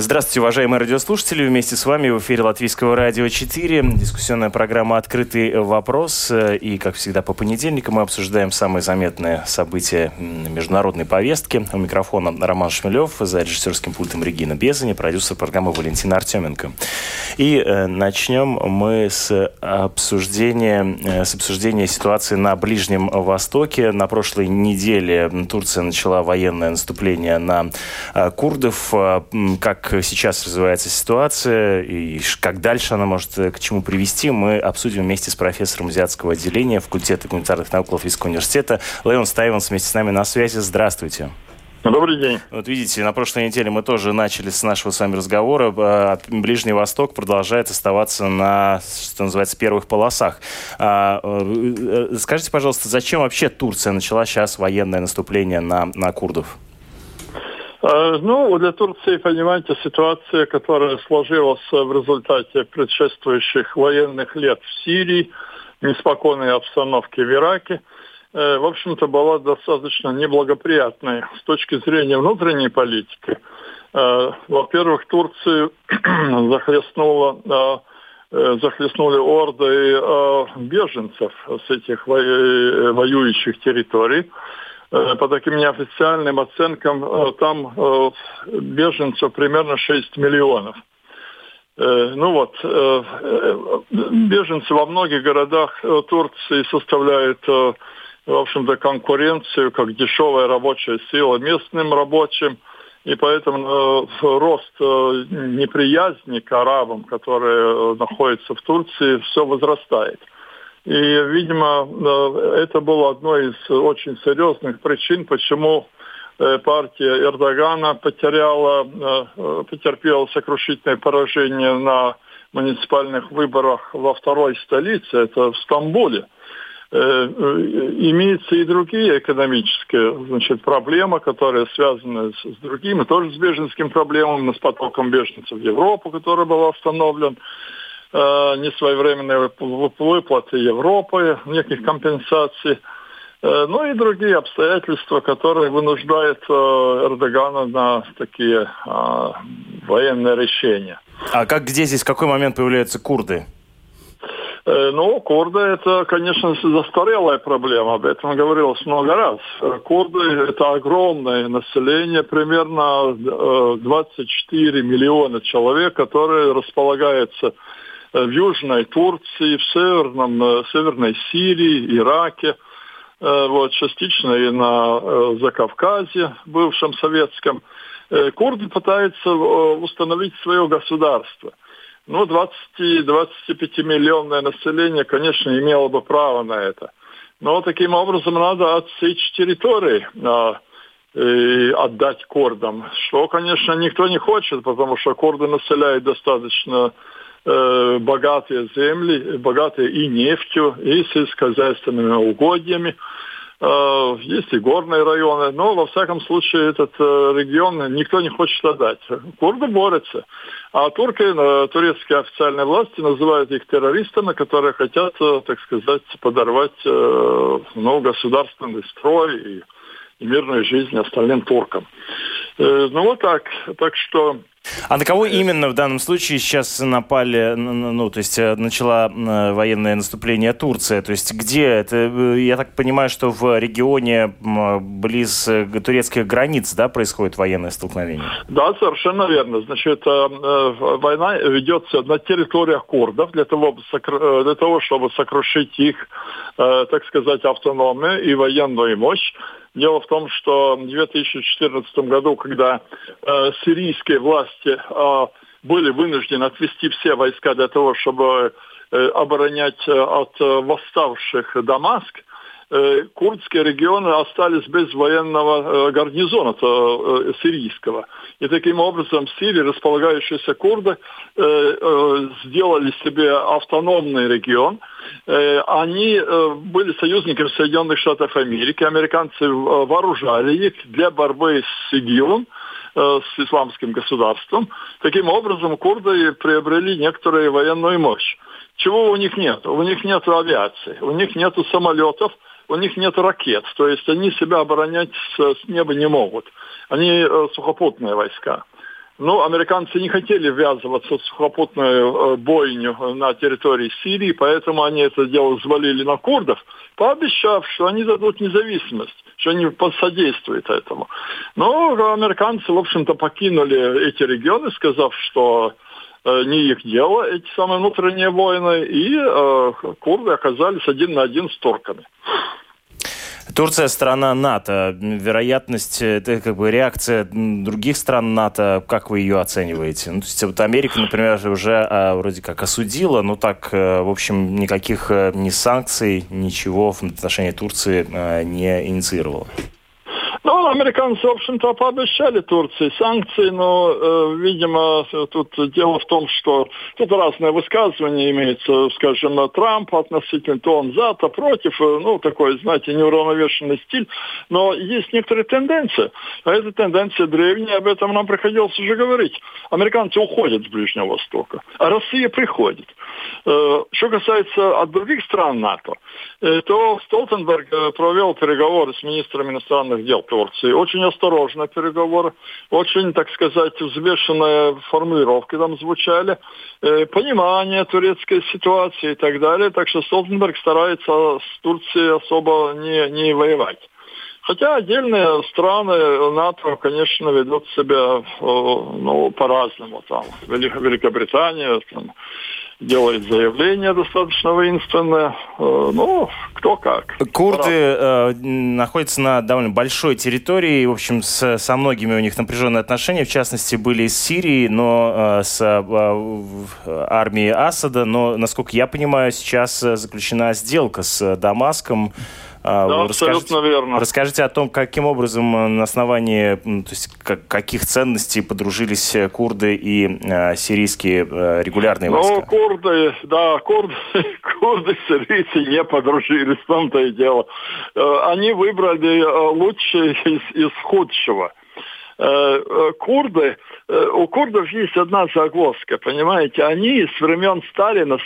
Здравствуйте, уважаемые радиослушатели. Вместе с вами в эфире Латвийского радио 4. Дискуссионная программа «Открытый вопрос». И, как всегда, по понедельникам мы обсуждаем самые заметные события международной повестки. У микрофона Роман Шмелев, за режиссерским пультом Регина Безани, продюсер программы Валентина Артеменко. И э, начнем мы с обсуждения, э, с обсуждения ситуации на Ближнем Востоке. На прошлой неделе Турция начала военное наступление на э, курдов. Э, как сейчас развивается ситуация и как дальше она может э, к чему привести, мы обсудим вместе с профессором азиатского отделения факультета гуманитарных наук Латвийского университета Леон Стайванс вместе с нами на связи. Здравствуйте. Добрый день. Вот видите, на прошлой неделе мы тоже начали с нашего с вами разговора. А, Ближний Восток продолжает оставаться на, что называется, первых полосах. А, э, скажите, пожалуйста, зачем вообще Турция начала сейчас военное наступление на, на курдов? Э, ну, для Турции, понимаете, ситуация, которая сложилась в результате предшествующих военных лет в Сирии, неспокойной обстановки в Ираке, э, в общем-то, была достаточно неблагоприятной с точки зрения внутренней политики. Э, во-первых, Турцию захлестнула захлестнули орды беженцев с этих воюющих территорий. Э, по таким неофициальным оценкам, э, там э, беженцев примерно 6 миллионов. Ну вот, беженцы во многих городах Турции составляют, в общем-то, конкуренцию как дешевая рабочая сила местным рабочим, и поэтому рост неприязни к арабам, которые находятся в Турции, все возрастает. И, видимо, э, это было одной из очень серьезных причин, почему э, партия Эрдогана потеряла, э, потерпела сокрушительное поражение на муниципальных выборах во второй столице, это в Стамбуле. Имеются и другие экономические значит, проблемы, которые связаны с, с другими, тоже с беженским проблемами, с потоком беженцев в Европу, который был остановлен. Э, несвоевременные выплаты Европы, неких компенсаций, э, ну и другие обстоятельства, которые вынуждают э, Эрдогана на такие военные решения. А как где здесь, в какой момент появляются курды? Ну, курды это, конечно, застарелая проблема, об этом говорилось много раз. Курды это огромное население, примерно 24 миллиона человек, которые располагаются в Южной Турции, в Северном, э, Северной Сирии, Ираке, э, вот, частично и на Закавказье, бывшем советском. Курды пытаются установить свое государство. Ну, 20-25 миллионное население, конечно, имело бы право на это. Но таким образом надо отсечь территории а, и отдать курдам, что, конечно, никто не хочет, потому что курды населяют достаточно Э, богатые земли, богатые и нефтью, и сельскохозяйственными угодьями. Э, есть и горные районы, но во всяком случае этот э, регион никто не хочет отдать. Курды борются. А турки, турецкие официальные власти называют их террористами, которые хотят, так сказать, подорвать ну, государственный строй и, и мирную жизнь остальным туркам. Ну вот так. Так что а на кого именно в данном случае сейчас напали, ну, то есть э, начала э, военное наступление Турция? То есть где это? Э, я так понимаю, что в регионе близ турецких границ, да, происходит военное столкновение? Да, совершенно верно. Значит, война ведется на территориях курдов для того, для того чтобы сокрушить их, так сказать, автономию и военную мощь. Дело в том, что в 2014 году, когда э, сирийские власти э, были вынуждены отвести все войска для того, чтобы э, оборонять э, от э, восставших Дамаск, курдские регионы остались без военного гарнизона сирийского. И таким образом в Сирии располагающиеся курды сделали себе автономный регион. Они были союзниками Соединенных Штатов Америки. Американцы вооружали их для борьбы с ИГИЛом с исламским государством. Таким образом, курды приобрели некоторую военную мощь. Чего у них нет? У них нет авиации, у них нет самолетов, у них нет ракет. То есть они себя оборонять с, с неба не могут. Они э, сухопутные войска. Ну, американцы не хотели ввязываться в сухопутную э, бойню на территории Сирии, поэтому они это дело взвалили на курдов, пообещав, что они дадут независимость, что они посодействуют этому. Но американцы, в общем-то, покинули эти регионы, сказав, что Э, не их дело, эти самые внутренние войны, и э, курды оказались один на один с турками. Турция страна НАТО. Вероятность, это как бы реакция других стран НАТО, как вы ее оцениваете? Ну, то есть вот Америка, например, уже а, вроде как осудила, но так, э, в общем, никаких э, ни санкций, ничего в отношении Турции а, не инициировала. Ну, американцы, в общем-то, пообещали Турции санкции, но, э, видимо, тут дело в том, что тут разные высказывания имеются, скажем, Трамп относительно то он за, то против, ну, такой, знаете, неуравновешенный стиль, но есть некоторые тенденции, а эта тенденция древняя, об этом нам приходилось уже говорить. Американцы уходят с Ближнего Востока, а Россия приходит. Э, что касается от других стран НАТО, э, то Столтенберг провел переговоры с министром иностранных дел Турции. Очень осторожные переговоры, очень, так сказать, взвешенные формулировки там звучали, понимание турецкой ситуации и так далее. Так что Столтенберг старается с Турцией особо не, не воевать. Хотя отдельные страны НАТО, конечно, ведут себя ну, по-разному. Там Великобритания, там, делает заявление достаточно воинственное. Э, ну, кто как. Курды э, находятся на довольно большой территории. В общем, с, со многими у них напряженные отношения. В частности, были из Сирии, но э, с э, армией Асада. Но, насколько я понимаю, сейчас заключена сделка с Дамаском. А, да, абсолютно верно. Расскажите о том, каким образом э, на основании то есть, как, каких ценностей подружились э, курды и э, сирийские э, регулярные войска. Ну, курды, да, курды, курды сирийцы не подружились, в том-то и дело. Они выбрали лучшее из, из худшего курды, у курдов есть одна загвоздка, понимаете, они с времен Сталина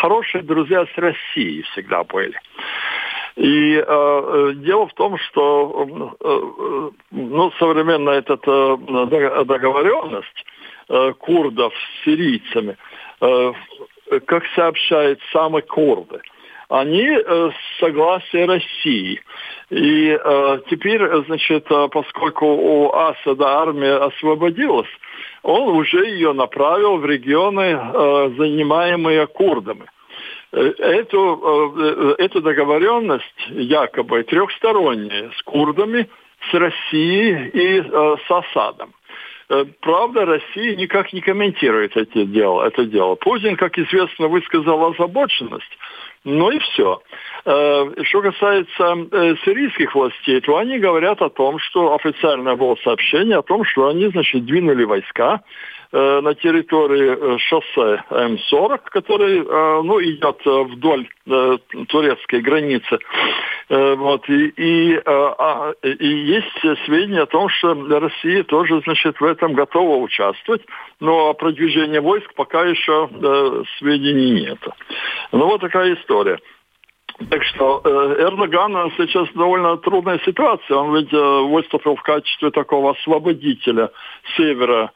хорошие друзья с Россией всегда были. И э, э, дело в том, что э, э ну, современная эта э, договоренность э, курдов с сирийцами, э, как сообщают сами курды, они э, согласие России. И э, теперь, значит, поскольку у Асада армия освободилась, он уже ее направил в регионы, э, занимаемые курдами. Э, эту, э, эту договоренность якобы трехсторонняя с курдами, с Россией и э, с Асадом. Правда, Россия никак не комментирует это дело, это дело. Путин, как известно, высказал озабоченность, ну и все. Что касается сирийских властей, то они говорят о том, что официальное было сообщение о том, что они, значит, двинули войска Э, на территории э, шоссе М40, который э, ну, идет вдоль турецкой границы. Вот, и, и, а, и есть сведения о том, что Россия тоже значит, в этом готова участвовать, но о продвижении войск пока еще сведений нет. Ну вот такая история. Так что Эрдоган сейчас довольно трудная ситуация. Он ведь выступил в качестве такого освободителя севера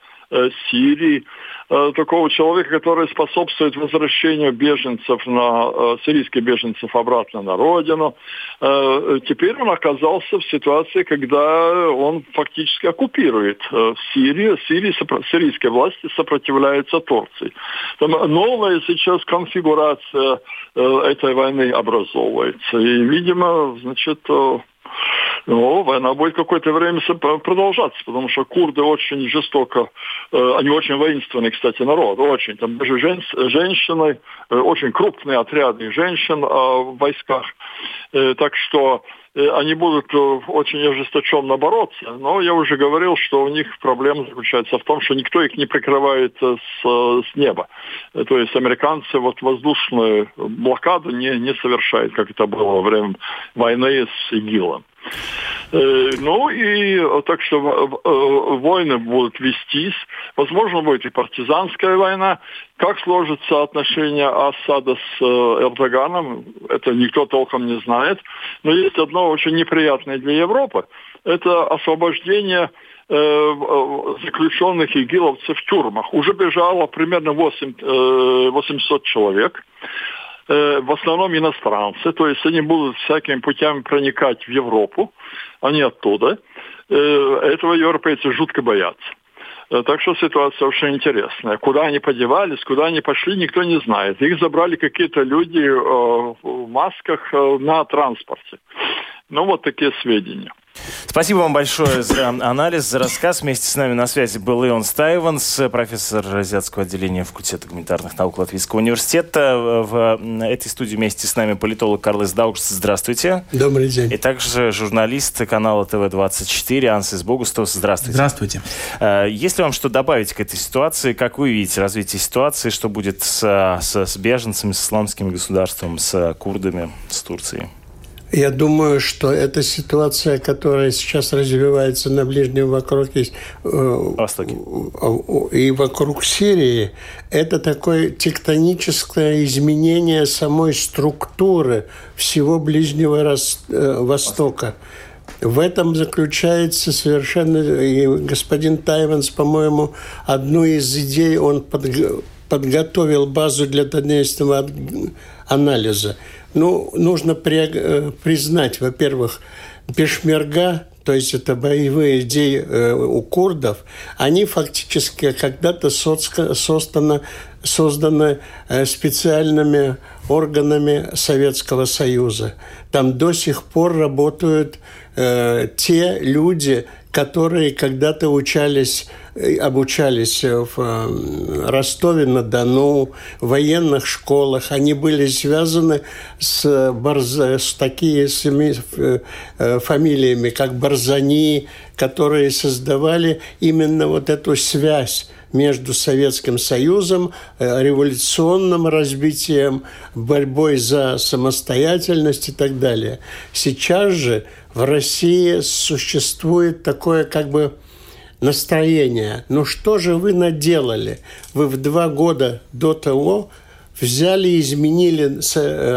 Сирии, э, такого человека, который способствует возвращению беженцев на э, сирийских беженцев обратно на родину. Теперь он оказался в ситуации, когда он фактически оккупирует Сирию. Сирии, сирийские власти сопротивляются Турции. Там новая сейчас конфигурация этой войны образовывается. И, видимо, значит, Но война будет какое-то время продолжаться, потому что курды очень жестоко, э, они очень воинственный, кстати, народ, очень. Там даже жен, женщины, э, очень крупные отряды женщин э, в войсках. Так что они будут очень ожесточенно бороться, но я уже говорил, что у них проблема заключается в том, что никто их не прикрывает с, с неба. То есть американцы вот воздушную блокаду не, не совершают, как это было во время войны с ИГИЛом. Э, ну и так что э, войны будут вестись. Возможно, будет и партизанская война. Как сложатся отношения Асада с э, Эрдоганом, это никто толком не знает. Но есть одно очень неприятное для Европы. Это освобождение заключенных игиловцев в тюрьмах. Уже бежало примерно 8, 800 человек. Э, в основном иностранцы, то есть они будут всякими путями проникать в Европу, они оттуда. Э, этого европейцы жутко боятся. Э, так что ситуация очень интересная. Куда они подевались, куда они пошли, никто не знает. Их забрали какие-то люди в масках на транспорте. Ну, вот такие сведения. Спасибо вам большое за анализ, за рассказ. Вместе с нами на связи был Ион Стайванс, профессор азиатского отделения факультета гуманитарных наук Латвийского университета. В этой студии вместе с нами политолог Карлос Даукс. Здравствуйте. Добрый день. И также журналист канала ТВ-24 Ансис Богустов. Здравствуйте. Здравствуйте. Э, есть ли вам что добавить к этой ситуации? Как вы видите развитие ситуации? Что будет с, с, с беженцами, с исламским государством, с курдами, с Турцией? Я думаю, что эта ситуация, которая сейчас развивается на Ближнем вокруг э, Востоке и вокруг Сирии, это такое тектоническое изменение самой структуры всего Ближнего э, Востока. В этом заключается совершенно... И господин Тайванс, по-моему, одну из идей он подготовил базу для дальнейшего анализа – ну, нужно при, э, признать, во-первых, пешмерга, то есть это боевые идеи э, у курдов, они фактически когда-то созданы, созданы э, специальными органами Советского Союза. Там до сих пор работают э, те люди, которые когда-то учались, э, обучались в э, Ростове-на-Дону, в военных школах. Они были связаны с, Барза, с такими фамилиями, как Барзани, которые создавали именно вот эту связь между Советским Союзом, революционным разбитием, борьбой за самостоятельность и так далее. Сейчас же в России существует такое как бы настроение. Ну что же вы наделали? Вы в два года до того взяли изменили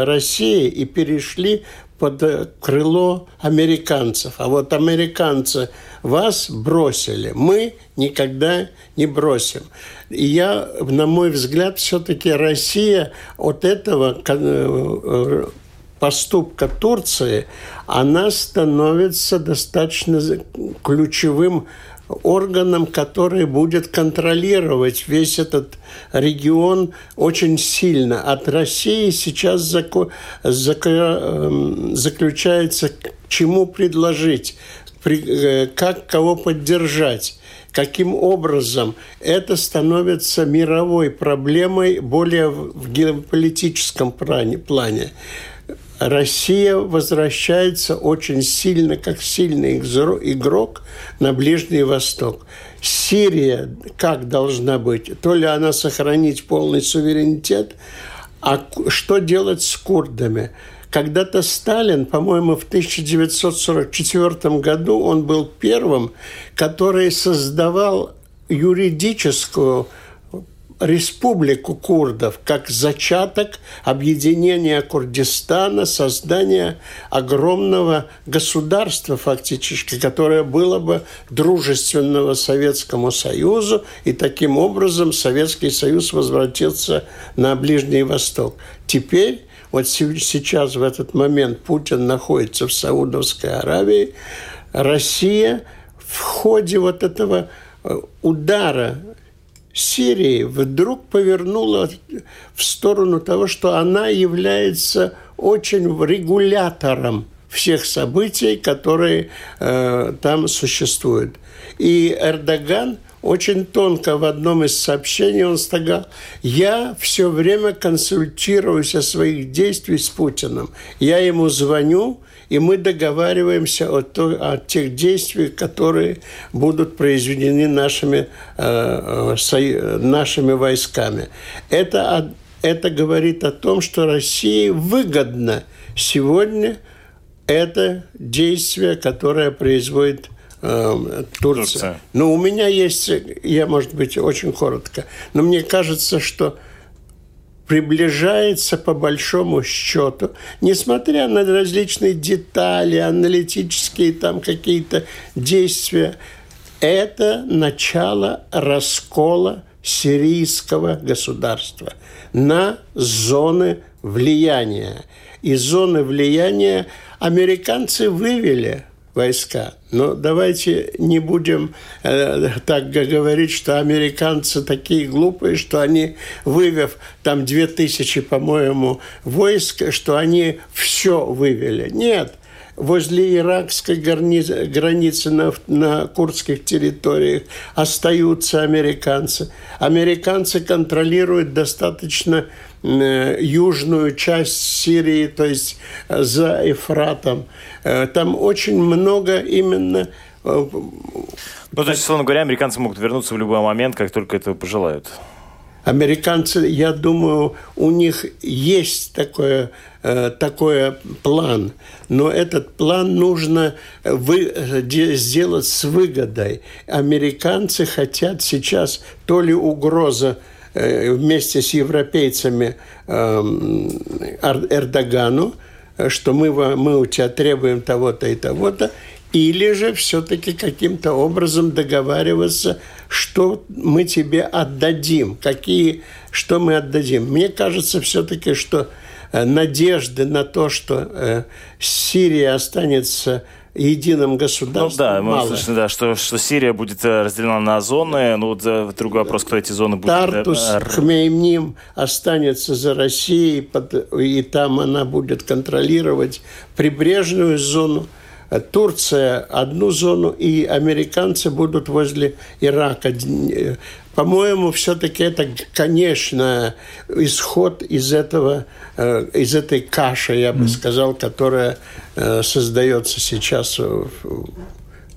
Россию и перешли под крыло американцев. А вот американцы вас бросили. Мы никогда не бросим. И я, на мой взгляд, все-таки Россия от этого э, поступка Турции, она становится достаточно ключевым органом, который будет контролировать весь этот регион очень сильно. От России сейчас заку, заку, эм, заключается, чему предложить, э, как кого поддержать каким образом это становится мировой проблемой более в геополитическом плане. Россия возвращается очень сильно, как сильный игрок на Ближний Восток. Сирия как должна быть? То ли она сохранить полный суверенитет, а что делать с курдами? Когда-то Сталин, по-моему, в 1944 году он был первым, который создавал юридическую республику курдов как зачаток объединения Курдистана, создания огромного государства фактически, которое было бы дружественного Советскому Союзу, и таким образом Советский Союз возвратился на Ближний Восток. Теперь вот сейчас, в этот момент, Путин находится в Саудовской Аравии. Россия в ходе вот этого э, удара Сирии вдруг повернула в сторону того, что она является очень регулятором всех событий, которые э, там существуют. И Эрдоган очень тонко в одном из сообщений он сказал, я все время консультируюсь о своих действиях с Путиным. Я ему звоню, и мы договариваемся о, то, о тех действиях, которые будут произведены нашими, э, со, нашими войсками. Это, это говорит о том, что России выгодно сегодня это действие, которое производит э, Турция. Турция. Но у меня есть, я, может быть, очень коротко, но мне кажется, что приближается по большому счету, несмотря на различные детали, аналитические там какие-то действия, это начало раскола сирийского государства на зоны влияния. И зоны влияния американцы вывели войска. Но давайте не будем э, так говорить, что американцы такие глупые, что они, вывев там две тысячи, по-моему, войск, что они все вывели. Нет, возле иракской границы, границы на, на курдских территориях остаются американцы. Американцы контролируют достаточно э, южную часть Сирии, то есть э, за Эфратом. Э, там очень много именно ну, то есть, словно говоря, американцы могут вернуться в любой момент, как только этого пожелают. Американцы, я думаю, у них есть такое, э, такой план, но этот план нужно вы, сделать с выгодой. Американцы хотят сейчас то ли угроза э, вместе с европейцами эм, Эрдогану, что мы, мы у тебя требуем того-то и того-то, или же все-таки каким-то образом договариваться, что мы тебе отдадим, какие, что мы отдадим. Мне кажется все-таки, что э, надежды на то, что э, Сирия останется единым государством. Ну да, мы слышали, да, что, что Сирия будет э, разделена на зоны. Ну вот другой вопрос, кто эти зоны будет... Тартус, Хмеймним останется за Россией, и там она будет контролировать прибрежную зону. Турция одну зону, и американцы будут возле Ирака. По-моему, все-таки это, конечно, исход из этого, э, из этой каши, я бы сказал, которая э, создается сейчас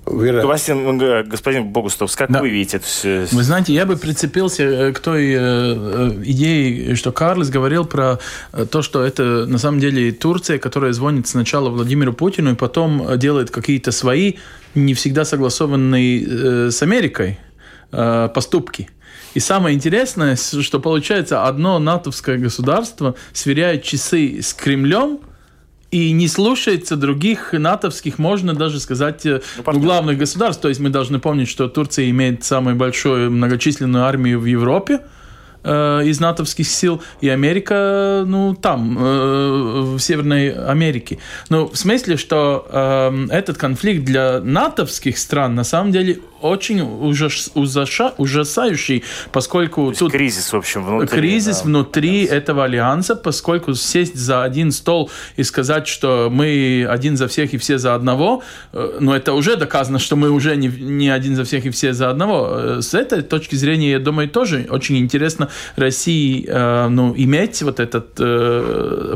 Василий, господин Богустов, как да. вы видите это все? Вы знаете, я бы прицепился э, к той э, э, идее, что Карлос говорил про то, что это на самом деле Турция, которая звонит сначала Владимиру Путину и потом делает какие-то свои, не всегда согласованные с Америкой поступки. И самое интересное, что получается одно натовское государство сверяет часы с Кремлем – и не слушается других натовских, можно даже сказать, э, ну, ну, главных государств. То есть мы должны помнить, что Турция имеет самую большую многочисленную армию в Европе э, из натовских сил, и Америка, ну, там, э, в Северной Америке. Ну, в смысле, что э, этот конфликт для натовских стран на самом деле очень ужас, ужаса, ужасающий, поскольку тут кризис, в общем, внутри. Кризис да, внутри альянса. этого альянса, поскольку сесть за один стол и сказать, что мы один за всех и все за одного, э, ну, это уже доказано, что мы уже не, не один за всех и все за одного. Э, с этой точки зрения, я думаю, тоже очень интересно России, э, ну, иметь вот этот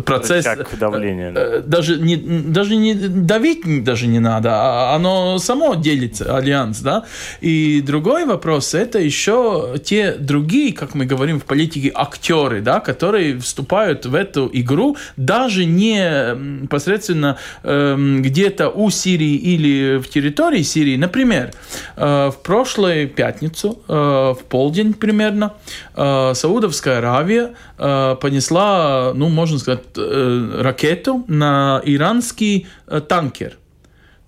процесс. Как давление. Э, даже, не, даже не давить даже не надо, а оно само делится, альянс, да, и другой вопрос, это еще те другие, как мы говорим в политике, актеры, да, которые вступают в эту игру даже не посредственно э, где-то у Сирии или в территории Сирии. Например, э, в прошлую пятницу, э, в полдень примерно, э, Саудовская Аравия э, понесла, ну, можно сказать, э, ракету на иранский э, танкер.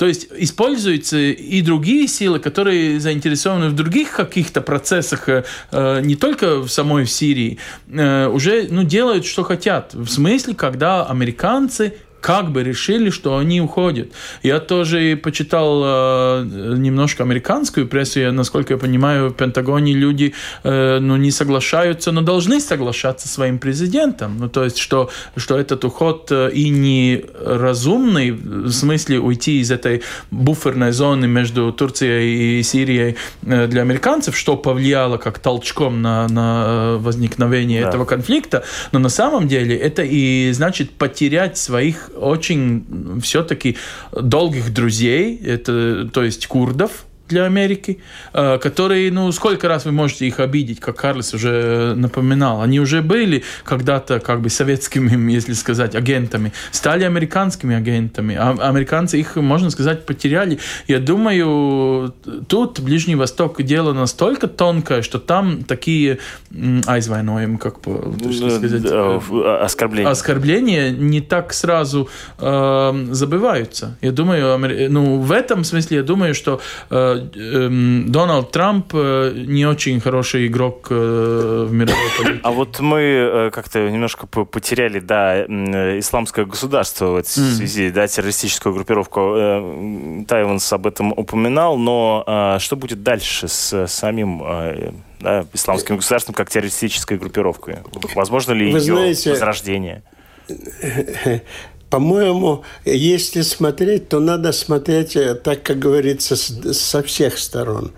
То есть используются и другие силы, которые заинтересованы в других каких-то процессах, э, э, не только в самой Сирии, э, уже ну, делают, что хотят. В смысле, когда американцы как бы решили, что они уходят. Я тоже почитал э, немножко американскую прессу, я, насколько я понимаю, в Пентагоне люди э, ну, не соглашаются, но должны соглашаться со своим президентом. Ну, то есть, что, что этот уход э, и не разумный, в смысле уйти из этой буферной зоны между Турцией и Сирией э, для американцев, что повлияло как толчком на, на возникновение да. этого конфликта, но на самом деле это и значит потерять своих очень все-таки долгих друзей, это, то есть курдов, для Америки, э, которые, ну, сколько раз вы можете их обидеть, как Карлес уже напоминал. Они уже были когда-то как бы советскими, если сказать, агентами, стали американскими агентами. А американцы их, можно сказать, потеряли. Я думаю, тут Ближний Восток дело настолько тонкое, что там такие айзвайноем, как бы сказать, оскорбления. оскорбления не так сразу э, забываются. Я думаю, ну, в этом смысле я думаю, что э, Дональд Трамп э, не очень хороший игрок э, в мировой политике. А вот мы э, как-то немножко потеряли, да, исламское государство в этой связи, да, террористическую группировку. Тайванс об этом упоминал, но что будет дальше с самим да, исламским государством как террористической группировкой? Возможно ли Вы ее знаете, возрождение? По-моему, если смотреть, то надо смотреть, э, так как говорится, со всех сторон.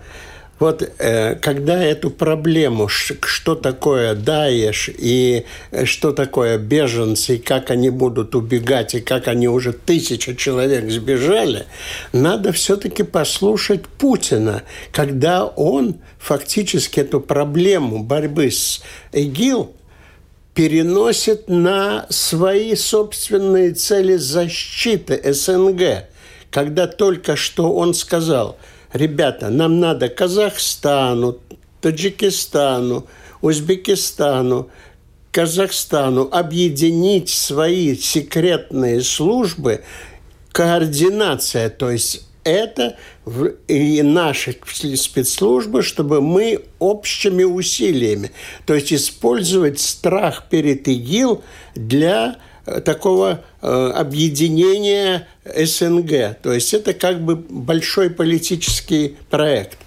Вот э, когда эту проблему, что такое Даеш и э, что такое беженцы, и как они будут убегать, и как они уже тысяча человек сбежали, надо все-таки послушать Путина, когда он фактически эту проблему борьбы с ИГИЛ переносит на свои собственные цели защиты СНГ, когда только что он сказал, ребята, нам надо Казахстану, Таджикистану, Узбекистану, Казахстану объединить свои секретные службы, координация, то есть это и наши спецслужбы, чтобы мы общими усилиями, то есть использовать страх перед ИГИЛ для э, такого э, объединения СНГ. То есть это как бы большой политический проект.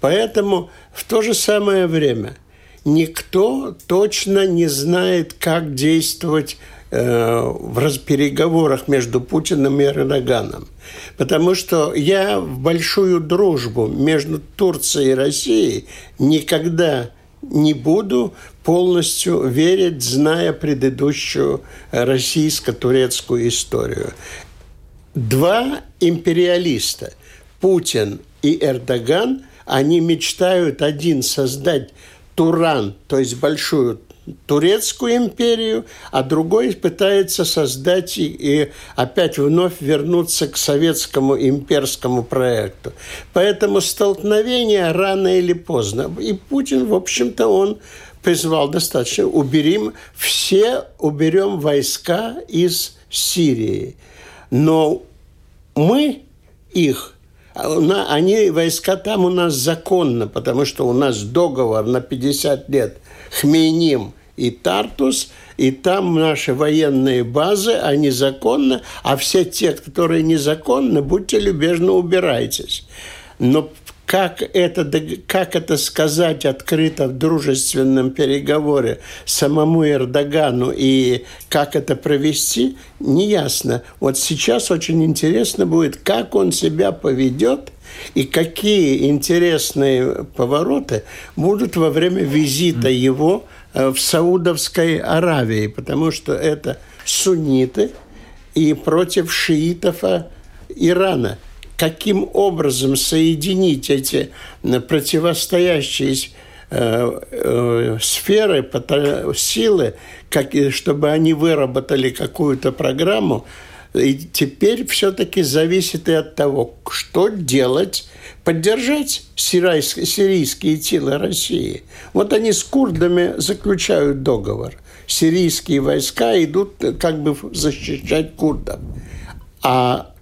Поэтому в то же самое время никто точно не знает, как действовать Э, в переговорах между Путиным и Эрдоганом. Потому что я в большую дружбу между Турцией и Россией никогда не буду полностью верить, зная предыдущую российско-турецкую историю. Два империалиста, Путин и Эрдоган, они мечтают один создать Туран, то есть большую турецкую империю, а другой пытается создать и, и опять вновь вернуться к советскому имперскому проекту. Поэтому столкновение рано или поздно. И Путин, в общем-то, он призвал достаточно. Уберем все, уберем войска из Сирии. Но мы их они, войска там у нас законно, потому что у нас договор на 50 лет. Хмейним и Тартус, и там наши военные базы, они законны, а все те, которые незаконны, будьте любезны, убирайтесь. Но как это, как это сказать открыто в дружественном переговоре самому Эрдогану и как это провести, неясно. Вот сейчас очень интересно будет, как он себя поведет и какие интересные повороты будут во время визита его Э, в Саудовской Аравии, потому что это сунниты и против шиитов а, Ирана. Каким образом соединить эти противостоящие э, э, сферы, силы, как, чтобы они выработали какую-то программу, и теперь все-таки зависит и от того, что делать, поддержать сирийские, сирийские силы России. Вот они с курдами заключают договор. Сирийские войска идут как бы защищать курдов. А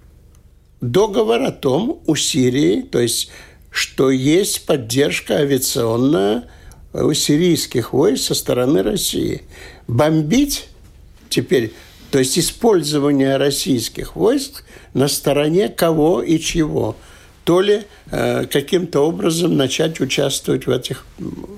договор о том у Сирии, то есть что есть поддержка авиационная у сирийских войск со стороны России. Бомбить теперь То есть использование российских войск на стороне кого и чего то ли э, каким-то образом начать участвовать в этих...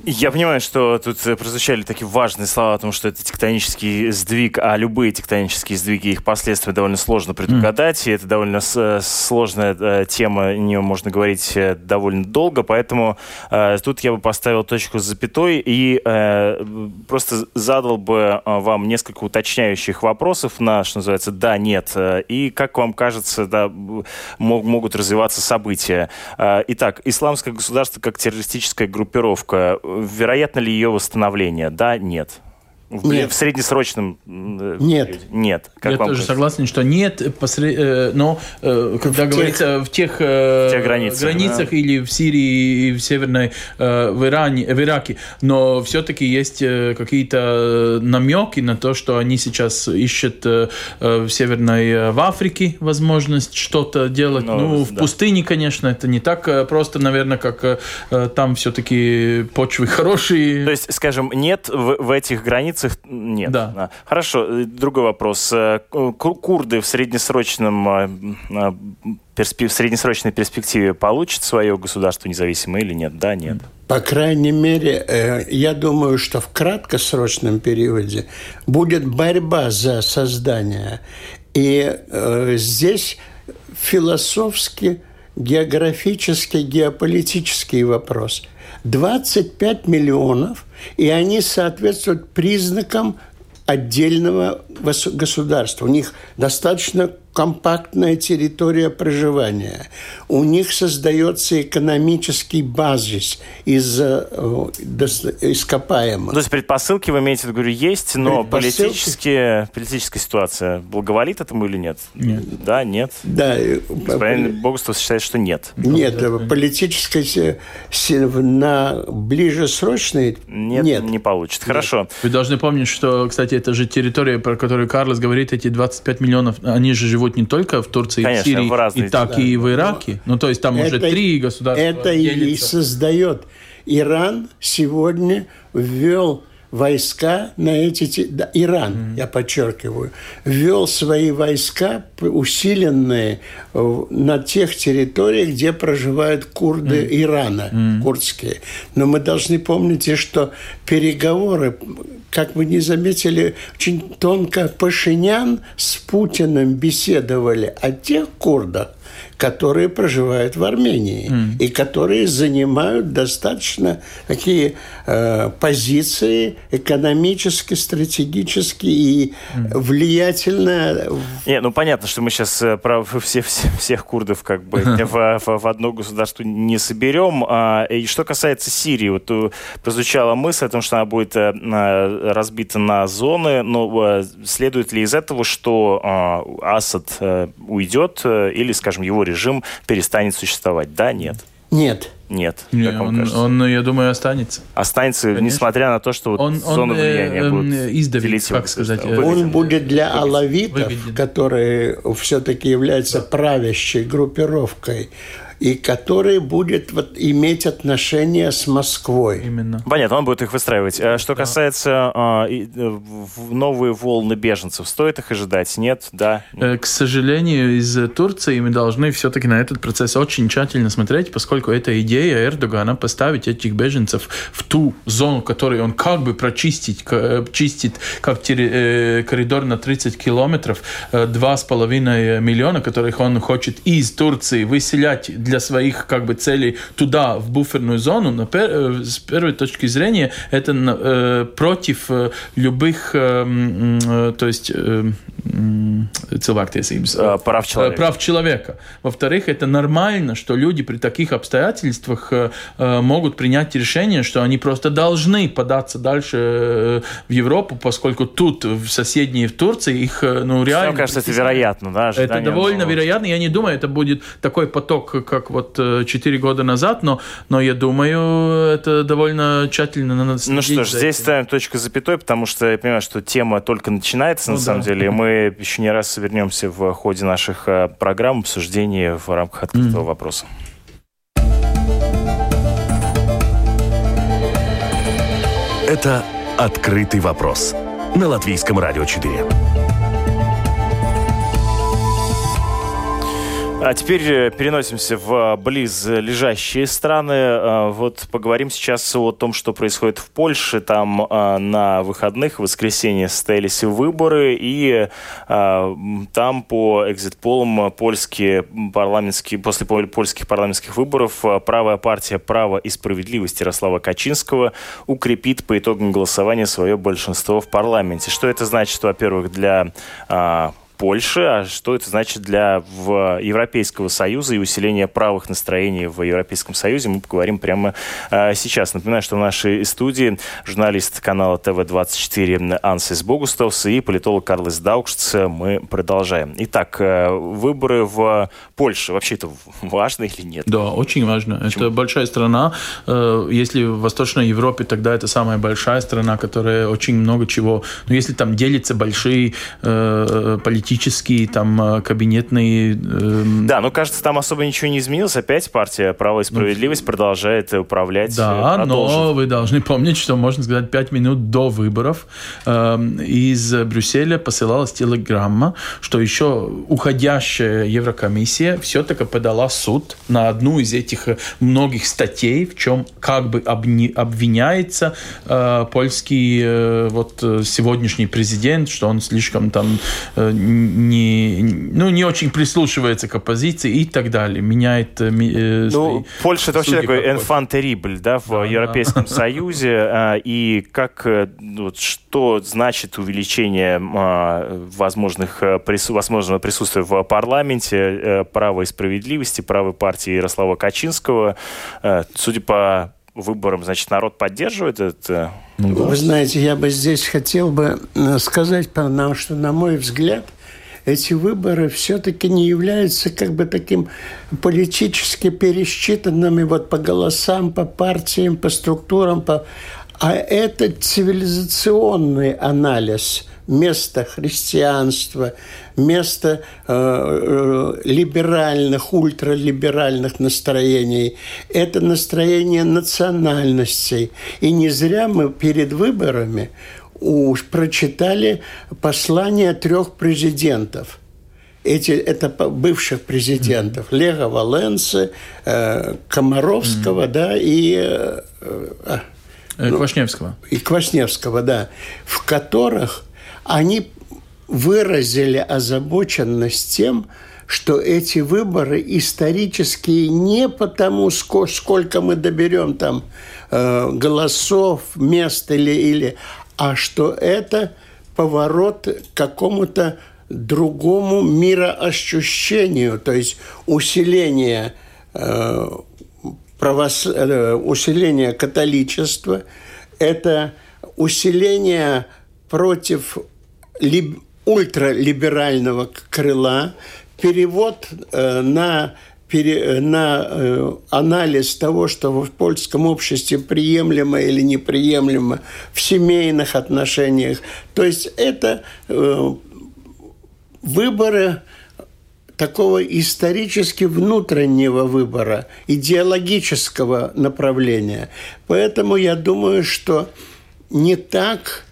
Я понимаю, что тут э, прозвучали такие важные слова о том, что это тектонический сдвиг, а любые тектонические сдвиги, их последствия довольно сложно предугадать, mm. и это довольно э, сложная э, тема, о нее можно говорить э, довольно долго, поэтому э, тут я бы поставил точку с запятой и э, просто задал бы вам несколько уточняющих вопросов на, что называется, да, нет, и как вам кажется, да, могут развиваться события итак, исламское государство как террористическая группировка. Вероятно ли ее восстановление? Да, нет. В, нет. в среднесрочном э, нет. Нет. Как Я тоже кажется? согласен, что нет, посред... Э, но э, когда в говорится тех, в тех, в тех границах, границах да. или в Сирии и в Северной, в, Иране, в Ираке, но все-таки есть какие-то намеки на то, что они сейчас ищут в Северной в Африке возможность что-то делать. Но, ну, в да. пустыне, конечно, это не так просто, наверное, как там все-таки почвы хорошие. То есть, скажем, нет в, в этих границах границах нет. Да. Хорошо, э, другой вопрос. Э, курды в среднесрочном э, в среднесрочной перспективе получат свое государство независимое или нет? Да, нет. По крайней мере, я думаю, что в краткосрочном периоде будет борьба за создание. И здесь философский, географический, геополитический вопрос – 25 миллионов, и они соответствуют признакам отдельного государства. У них достаточно компактная территория проживания. У них создается экономический базис из э, ископаемых. То есть предпосылки, вы имеете в виду, есть, но политические, политическая ситуация благоволит этому или нет? Нет. Да, нет? Да. Господин Богустов считает, что нет. Нет, политическая на ближесрочной нет, нет. не получит. Хорошо. Вы должны помнить, что, кстати, это же территория, про которую Карлос говорит, эти 25 миллионов, они же живут живут не только в Турции Конечно, и в Сирии, в разные, и так да. и в Ираке. Ну, то есть там это, уже три государства Это делятся. и создает. Иран сегодня ввел войска на эти... Да, Иран, mm-hmm. я подчеркиваю, ввел свои войска усиленные на тех территориях, где проживают курды mm-hmm. Ирана, mm-hmm. курдские. Но мы должны помнить, что переговоры, как вы не заметили, очень тонко Пашинян с Путиным беседовали о тех курдах, которые проживают в Армении mm. и которые занимают достаточно такие э, позиции экономически, стратегически и влиятельно. Не, ну понятно, что мы сейчас э, про все, все, всех курдов как бы в, в, в одно государство не соберем. А, и что касается Сирии, вот э, прозвучала мысль о том, что она будет разбита на зоны, но следует ли из этого, что Асад уйдет или, скажем, его режим перестанет существовать? Да, нет? Нет. Нет. Не, он, он, я думаю, останется. Останется, Конечно. несмотря на то, что вот он, зоны он, влияния э, будут издавить, как сказать. Выведены. Он будет для алавитов, Выведен. которые все-таки являются да. правящей группировкой, и который будет вот, иметь отношение с Москвой. Именно. Понятно, он будет их выстраивать. А что да. касается а, э, новые волны беженцев, стоит их ожидать? Нет? Да? Э, к сожалению, из Турции мы должны все-таки на этот процесс очень тщательно смотреть, поскольку это идея Эрдогана поставить этих беженцев в ту зону, которую он как бы прочистить, э, чистит как коридор на 30 километров, 2,5 миллиона, которых он хочет из Турции выселять для своих как бы целей туда, в буферную зону, но пер, э, с первой точки зрения это э, против э, любых, э, э, то есть э, cilvēktiesības. Прав человека. Прав человека. Во-вторых, это нормально, что люди при таких обстоятельствах могут принять решение, что они просто должны податься дальше в Европу, поскольку тут, в соседней в Турции, их ну, реально... Мне кажется, это вероятно, да? Это довольно вероятно. Я не думаю, это будет такой поток, как вот 4 года назад, но, но я думаю, это довольно тщательно надо Ну что ж, здесь ставим точку запятой, потому что я понимаю, что тема только начинается, ну, на да. самом деле, мы еще не раз вернемся в ходе наших э, программ обсуждений в рамках открытого mm. вопроса. Это «Открытый вопрос» на Латвийском радио 4. А теперь э, переносимся в близлежащие страны. А, вот поговорим сейчас о том, что происходит в Польше. Там на выходных, в воскресенье состоялись выборы, и там по экзит-полам польские парламентские, после польских парламентских выборов правая партия «Право и справедливость» Ярослава Качинского укрепит по итогам голосования свое большинство в парламенте. Что это значит, во-первых, для Польши, а что это значит для в Европейского Союза и усиления правых настроений в Европейском Союзе, мы поговорим прямо э, сейчас. Напоминаю, что в нашей студии журналист канала ТВ-24 Ансис Богустовс и политолог Карлос Даукшц. Мы продолжаем. Итак, э, выборы в Польше. Вообще это важно или нет? Да, очень важно. Почему? Это большая страна. Э, если в Восточной Европе, тогда это самая большая страна, которая очень много чего... Ну, если там делятся большие э, политические политические, там, э, кабинетные... Э... Да, но кажется, там особо ничего не изменилось. Опять партия «Право и справедливость» ну, продолжает управлять. Да, э, продолжит. но вы должны помнить, что, можно сказать, пять минут до выборов э, из Брюсселя посылалась телеграмма, что еще уходящая Еврокомиссия все-таки подала суд на одну из этих э, многих статей, в чем как бы обвиняется э, польский э, вот сегодняшний президент, что он слишком там э, не, ну, не очень прислушивается к оппозиции и так далее, меняет... Э, э ну, Польша это вообще такой enfant terrible, да, в да, Европейском да. Союзе, а, и как, э, вот, что значит увеличение а, возможных, э, возможного присутствия в парламенте, права и справедливости, правой партии Ярослава Качинского, судя по выборам, значит, народ поддерживает это? Ну, Вы знаете, я бы здесь хотел бы сказать, потому что, на мой взгляд, эти выборы все-таки не являются как бы таким политически пересчитанными вот по голосам, по партиям, по структурам, по... а это цивилизационный анализ места христианства, место э, э, либеральных, ультралиберальных настроений. Это настроение национальностей. И не зря мы перед выборами уж прочитали послание трех президентов. Эти, это бывших президентов. Mm. Лего Валенсы, э, Комаровского, да, и... Э, э, ну, Квашневского. И Квашневского, да. В которых они выразили озабоченность тем, что эти выборы исторические не потому, сколько мы доберем там э, голосов, мест или, или а что это поворот к какому-то другому мироощущению, то есть усиление, э, правос... э, усиление католичества, это усиление против либ... ультралиберального крыла, перевод э, на пере, на э, анализ того, что в польском обществе приемлемо или неприемлемо в семейных отношениях. То есть это э, выборы такого исторически внутреннего выбора, идеологического направления. Поэтому я думаю, что не так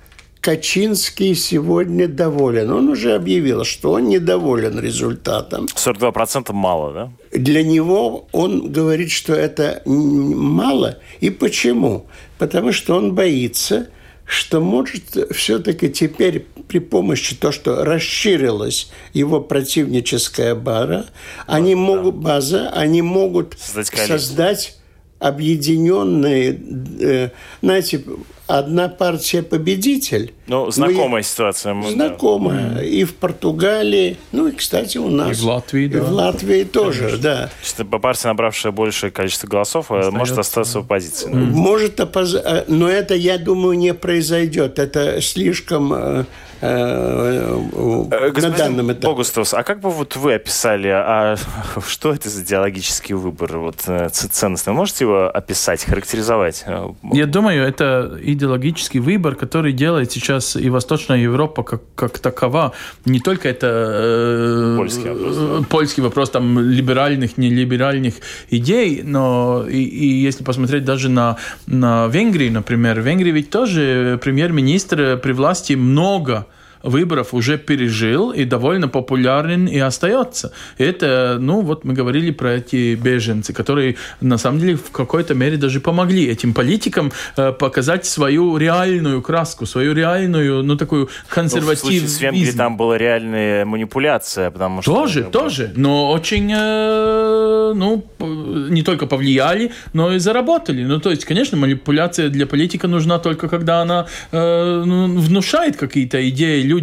Качинский сегодня доволен. Он уже объявил, что он недоволен результатом. 42% мало, да? Для него он говорит, что это мало. И почему? Потому что он боится, что может все-таки теперь при помощи того, что расширилась его противническая бара, они да. могут, база, они могут создать, создать объединенные, э, знаете, одна партия победитель. Ну, знакомая но ситуация. Мы, знакомая. Да. И в Португалии, ну и, кстати, у нас. И в Латвии, да. И в Латвии тоже, Конечно. да. Что партия, набравшая большее количество голосов, э, Остается, может остаться в оппозиции. Да? Может, опоз... Э, но это, я думаю, не произойдет. Это слишком э, Господин на данном этапе. Богустовс, а как бы вот вы описали, а что это за идеологический выбор, вот ценностный? Можете его описать, характеризовать? Я думаю, это идеологический выбор, который делает сейчас и Восточная Европа как, как такова. Не только это э, польский, вопрос, да? польский вопрос там либеральных, нелиберальных идей, но и, и если посмотреть даже на, на Венгрию, например, в Венгрии ведь тоже премьер-министр при власти много выборов уже пережил и довольно популярен и остается. Это, ну, вот мы говорили про эти беженцы, которые на самом деле в какой-то мере даже помогли этим политикам э, показать свою реальную краску, свою реальную, ну, такую консервативную. Ну, в случае с Венгрией там была реальная манипуляция, потому что... Тоже, тоже, но очень, э, ну, не только повлияли, но и заработали. Ну, то есть, конечно, манипуляция для политика нужна только когда она э, ну, внушает какие-то идеи людям.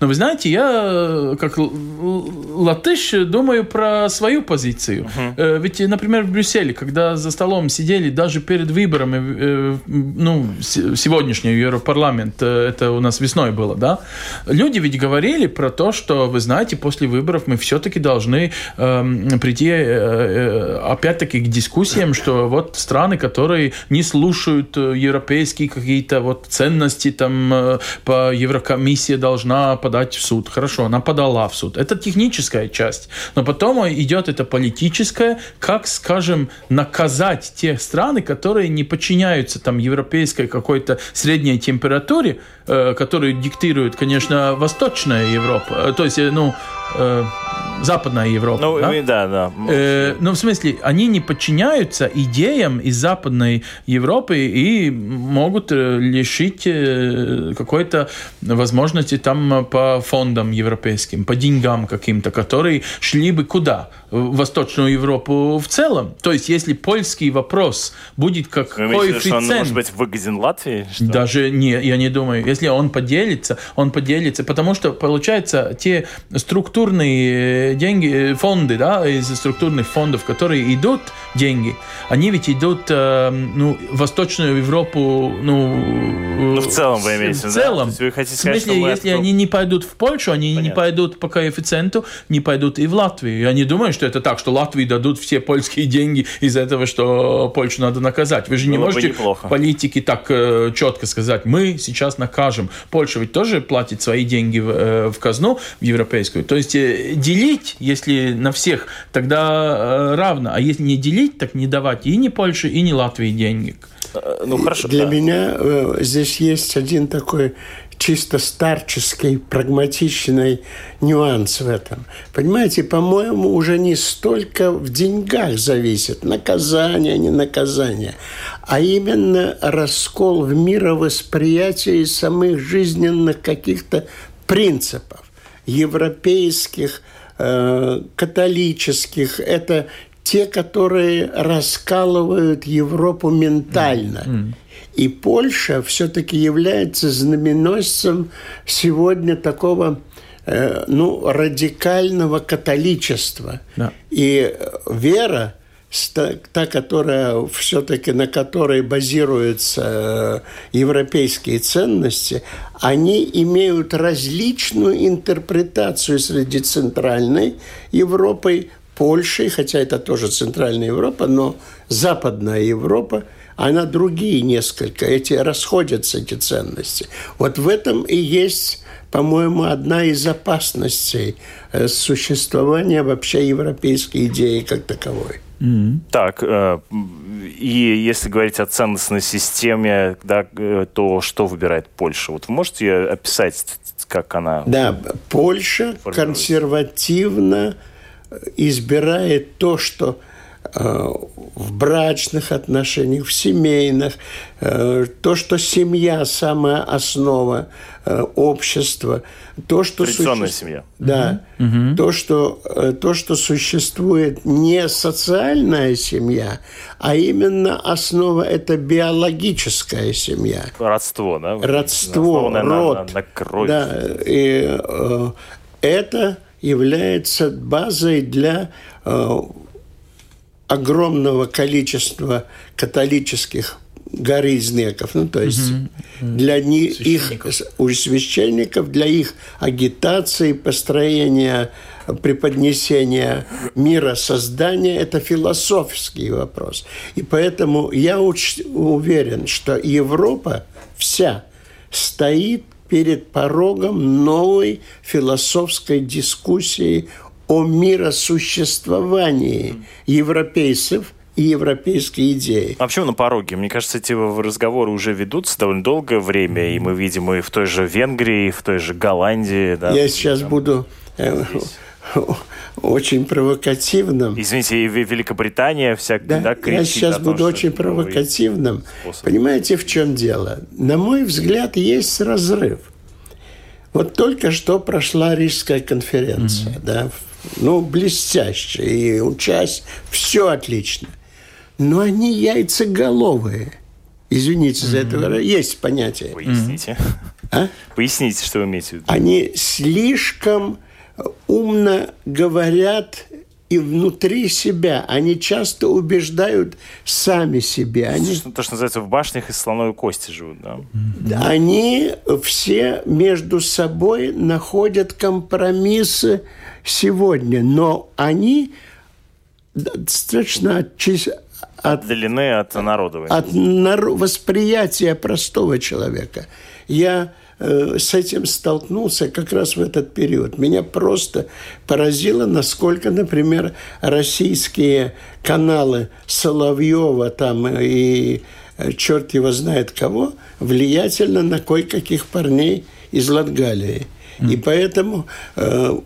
Но вы знаете, я как латыш думаю про свою позицию. Uh-huh. Ведь, например, в Брюсселе, когда за столом сидели даже перед выборами, э, ну, сегодняшний Европарламент, э, это у нас весной было, да, люди ведь говорили про то, что, вы знаете, после выборов мы все-таки должны э, прийти э, э, опять-таки к дискуссиям, что вот страны, которые не слушают европейские какие-то вот ценности, там э, по Еврокомиссия должна подать в суд. Хорошо, она подала в суд. Это техническая часть. Но потом идет это политическое, как, скажем, наказать те страны, которые не подчиняются там европейской какой-то средней температуре, которую диктирует, конечно, Восточная Европа. Э, то есть, э, ну, э, Западная Европа. Ну, да, да. да. Э, ну, в смысле, они не подчиняются идеям из Западной Европы и могут э, лишить э, какой-то возможности там по фондам европейским, по деньгам каким-то, которые шли бы куда? В Восточную Европу в целом. То есть, если польский вопрос будет как Вы коэффициент... Что он может быть выгоден Латвии? Что? Даже не, я не думаю. Если он поделится, он поделится. Потому что, получается, те структурные деньги, э, фонды, да, из структурных фондов, которые идут деньги, они ведь идут, э, ну, в Восточную Европу, ну... Ну, в целом вы имеете, в целом. Да? Вы хотите сказать, в смысле, что если они не пойдут в Польшу, они Понятно. не пойдут по коэффициенту, не пойдут и в Латвию. Я не думаю, что это так, что Латвии дадут все польские деньги из-за этого, что Польшу надо наказать. Вы же не Было можете в политике так э, четко сказать, мы сейчас накажем. Польша ведь тоже платит свои деньги в, э, в казну, в европейскую. То есть э, делить если на всех, тогда э, равно. А если не делить, так не давать и не Польше, и не Латвии денег. Ну, хорошо. Для да. меня э, здесь есть один такой чисто старческий, прагматичный нюанс в этом. Понимаете, по-моему, уже не столько в деньгах зависит, наказание, не наказание, а именно раскол в мировосприятии самых жизненных каких-то принципов, европейских, Э, католических, это те, которые раскалывают Европу ментально. Mm-hmm. И Польша все-таки является знаменосцем сегодня такого э, ну, радикального католичества. Да. И вера та, которая все-таки на которой базируются э, европейские ценности, они имеют различную интерпретацию среди Центральной Европы, Польши, хотя это тоже Центральная Европа, но Западная Европа, она другие несколько, эти расходятся, эти ценности. Вот в этом и есть по-моему, одна из опасностей э, существования вообще европейской идеи как таковой. Mm-hmm. Так, э, и если говорить о ценностной системе, да, э, то что выбирает Польша? Вот вы можете описать, как она... Да, Польша консервативно избирает то, что в брачных отношениях, в семейных, э, то, что семья – самая основа э, общества, то, что Традиционная суще... семья. Да, угу. то, что, то, что существует не социальная семья, а именно основа – это биологическая семья. Родство, да? Родство, Основанное род. На, на, на кровь. Да, и э, это является базой для э, огромного количества католических горизнеков, ну то есть угу. для них их у священников для их агитации, построения, преподнесения мира создания это философский вопрос, и поэтому я уч- уверен, что Европа вся стоит перед порогом новой философской дискуссии о миросуществовании европейцев и европейские идеи. А почему на пороге? Мне кажется, эти разговоры уже ведутся довольно долгое время, и мы видим и в той же Венгрии, и в той же Голландии. Да, Я сейчас там, буду э, очень провокативным. Извините, и Великобритания всяк, да, да, я сейчас том, буду очень провокативным. Способ. Понимаете, в чем дело? На мой взгляд, есть разрыв. Вот только что прошла Рижская конференция, mm-hmm. да, ну, блестяще, и участь, все отлично. Но они яйцеголовые. Извините mm-hmm. за это, есть понятие. Поясните. А? Поясните, что вы имеете в виду. Они слишком умно говорят и внутри себя. Они часто убеждают сами себя. Они, то, что называется, в башнях из слоновой кости живут, да? Они все между собой находят компромиссы сегодня, но они достаточно от, отдалены от народа. От восприятия простого человека. Я Э, с этим столкнулся как раз в этот период. Меня просто поразило, насколько, например, российские каналы Соловьева там и э, черт его знает кого влиятельно на кое-каких парней из Латгалии. Mm. И поэтому э,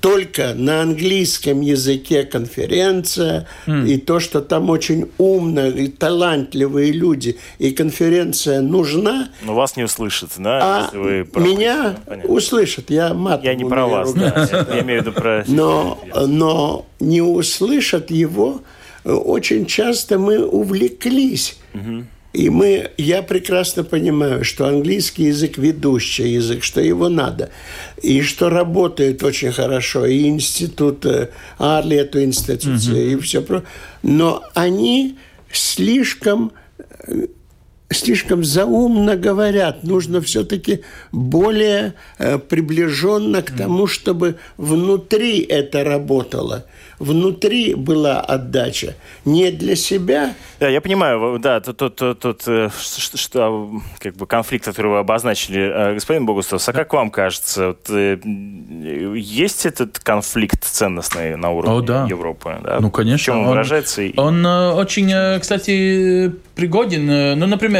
только на английском языке конференция, mm. и то, что там очень умные и талантливые люди, и конференция нужна. Но вас не услышат, да? А если вы меня Понятно. услышат, я мат. Я не про вас, да, я имею в виду про... Но, но не услышат его, очень часто мы увлеклись. Угу. И мы, я прекрасно понимаю, что английский язык ведущий язык, что его надо, и что работает очень хорошо, и институт э, Арли, эту институцию, mm-hmm. и все прочее. Но они слишком э, слишком заумно говорят. Нужно все-таки более э, приближенно к тому, чтобы внутри это работало внутри была отдача, не для себя. Да, я понимаю, да, тот, тот, тот, тот э, что, как бы конфликт, который вы обозначили, э, господин Богустов, а как вам кажется, вот, есть этот конфликт ценностный на уровне О, да. Европы? Да? Ну, конечно. В чем он, он выражается? Он очень, кстати, пригоден. Ну, например,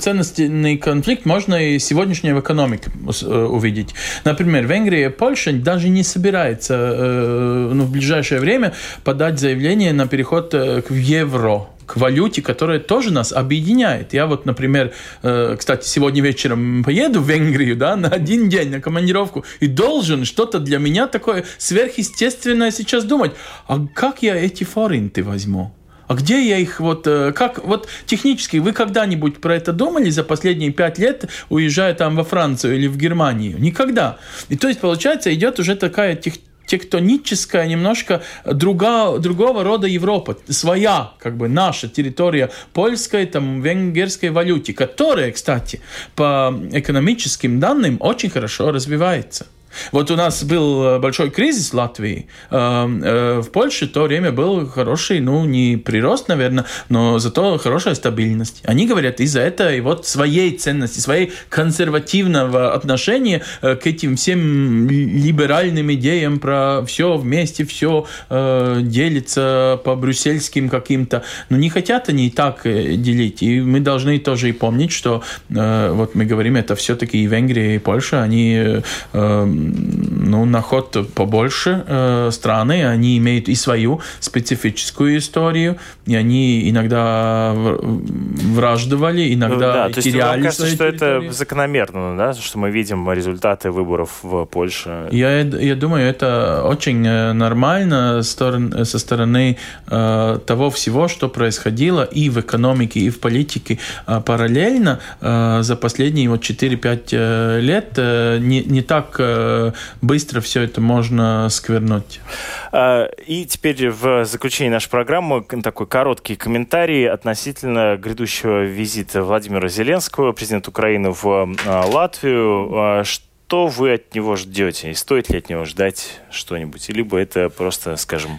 ценностный конфликт можно и сегодняшней в экономике увидеть. Например, Венгрия и Польша даже не собирается ну, в ближайшее время подать заявление на переход э, к евро к валюте, которая тоже нас объединяет. Я вот, например, э, кстати, сегодня вечером поеду в Венгрию, да, на один день на командировку и должен что-то для меня такое сверхъестественное сейчас думать. А как я эти форинты возьму? А где я их вот, э, как, вот технически, вы когда-нибудь про это думали за последние пять лет, уезжая там во Францию или в Германию? Никогда. И то есть, получается, идет уже такая тех, тектоническая немножко друга, другого рода Европа, своя, как бы наша территория польской, там, венгерской валюте, которая, кстати, по экономическим данным очень хорошо развивается. Вот у нас был э, большой кризис в Латвии. Эм, э, в Польше в то время был хороший, ну, не прирост, наверное, но зато хорошая стабильность. Они говорят из-за этого и вот своей ценности, своей консервативного отношения э, к этим всем либеральным идеям про все вместе, все делится по брюссельским каким-то. Но не хотят они так делить. И мы должны тоже и помнить, что вот мы говорим, это все-таки и Венгрия, и Польша, они ну, на ход побольше э, страны, они имеют и свою специфическую историю, и они иногда враждовали, иногда да, теряли то есть, кажется, что это закономерно, да, что мы видим результаты выборов в Польше? Я, я думаю, это очень э, нормально со стороны э, того всего, что происходило и в экономике, и в политике э, параллельно э, за последние вот 4-5 э, лет. Э, не, не так э, быстро все это можно сквернуть. А, и теперь в заключении нашей программы такой короткий комментарий относительно грядущего визита Владимира Зеленского, президента Украины, в а, Латвию. А, что вы от него ждете? И стоит ли от него ждать что-нибудь? Либо это просто, скажем,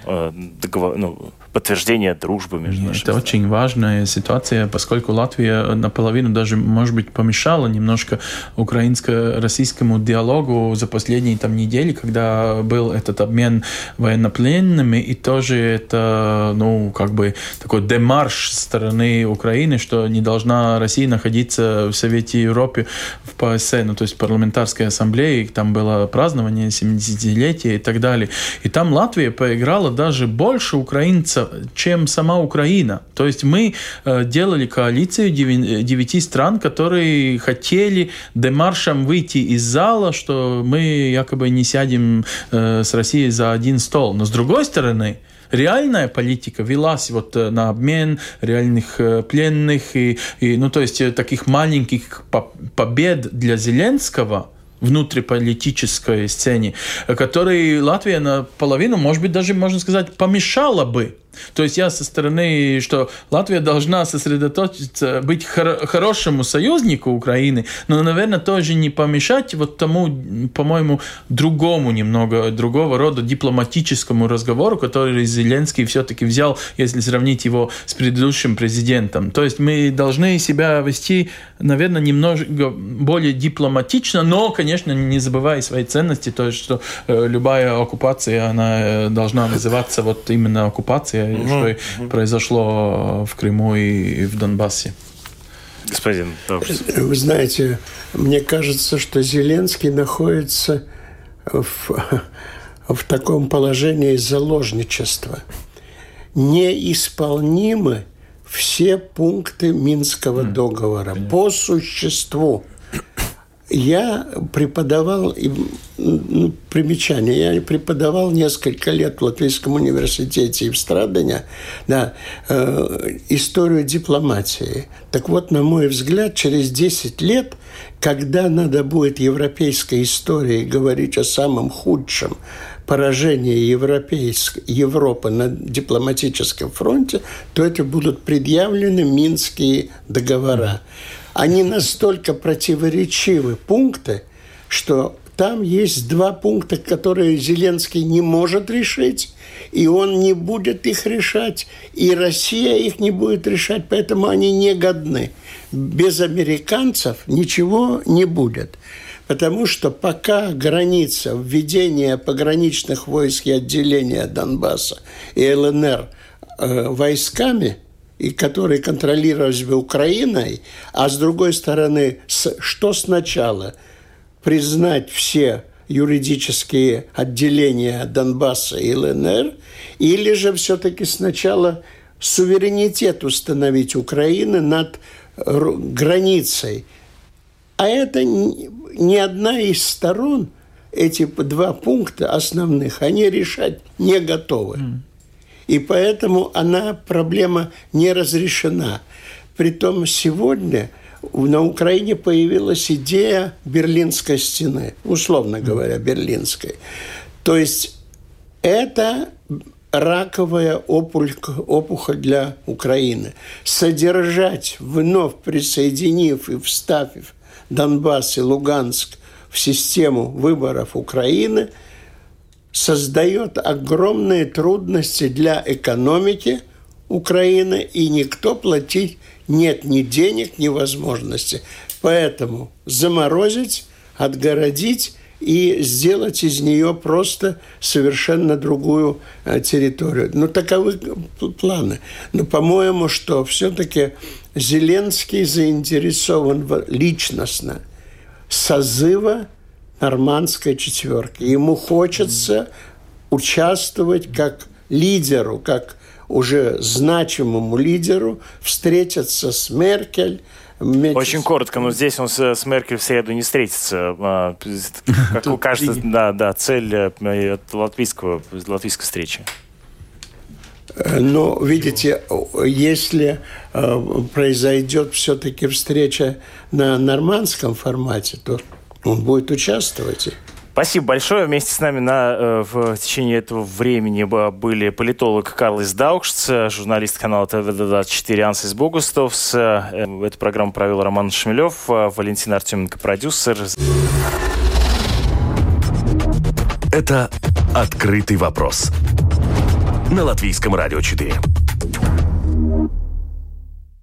договор, ну, подтверждение дружбы между Нет, нашими Это очень важная ситуация, поскольку Латвия наполовину даже, может быть, помешала немножко украинско-российскому диалогу за последние там недели, когда был этот обмен военнопленными, и тоже это, ну, как бы такой демарш стороны Украины, что не должна Россия находиться в Совете Европы в ПАСЕ, ну, то есть парламентарской ассамблее, там было празднование 70-летия и так далее. И там Латвия поиграла даже больше украинцев, чем сама Украина. То есть мы э, делали коалицию девяти стран, которые хотели демаршем выйти из зала, что мы якобы не сядем э, с Россией за один стол. Но с другой стороны, реальная политика велась вот э, на обмен реальных пленных и, и ну то есть таких маленьких побед для Зеленского внутриполитической сцене, которой Латвия наполовину, может быть, даже, можно сказать, помешала бы то есть я со стороны, что Латвия должна сосредоточиться, быть хор- хорошему союзнику Украины, но, наверное, тоже не помешать вот тому, по-моему, другому немного, другого рода дипломатическому разговору, который Зеленский все-таки взял, если сравнить его с предыдущим президентом. То есть мы должны себя вести, наверное, немного более дипломатично, но, конечно, не забывая свои ценности, то есть, что э, любая оккупация, она э, должна называться вот именно угу. что угу. произошло в Крыму и в Донбассе. Господин Добрый. Вы знаете, мне кажется, что Зеленский находится в, в таком положении заложничества. Неисполнимы все пункты Минского договора Понятно. по существу. Я преподавал, ну, примечание, я преподавал несколько лет в Латвийском университете и в Страдане да, э, историю дипломатии. Так вот, на мой взгляд, через 10 лет, когда надо будет европейской истории говорить о самом худшем поражении европейской, Европы на дипломатическом фронте, то это будут предъявлены Минские договора. Они настолько противоречивы пункты, что там есть два пункта, которые Зеленский не может решить, и он не будет их решать, и Россия их не будет решать, поэтому они не годны. Без американцев ничего не будет. Потому что пока граница введения пограничных войск и отделения Донбасса и ЛНР э, войсками – и которые контролировались бы Украиной, а с другой стороны, что сначала? Признать все юридические отделения Донбасса и ЛНР, или же все-таки сначала суверенитет установить Украины над границей. А это ни одна из сторон, эти два пункта основных, они решать не готовы. И поэтому она, проблема не разрешена. Притом сегодня на Украине появилась идея Берлинской стены, условно говоря, Берлинской. То есть это раковая опухоль для Украины. Содержать, вновь присоединив и вставив Донбасс и Луганск в систему выборов Украины – создает огромные трудности для экономики Украины, и никто платить нет ни денег, ни возможности. Поэтому заморозить, отгородить и сделать из нее просто совершенно другую э, территорию. Ну, таковы планы. Но, по-моему, что все-таки Зеленский заинтересован личностно созыва нормандской четверки. Ему хочется участвовать как лидеру, как уже значимому лидеру, встретиться с Меркель, очень коротко, но здесь он с, с Меркель в среду не встретится. А, как кажется, да, да, цель э, латвийского, латвийской встречи. Но, видите, если э, произойдет все-таки встреча на нормандском формате, то он будет участвовать. Спасибо большое. Вместе с нами на, э, в течение этого времени были политолог Карлис Даукшц, журналист канала ТВ-24 Ансис Богустовс. Э, эту программу провел Роман Шмелев, э, Валентин Артеменко, продюсер. Это «Открытый вопрос» на Латвийском радио 4.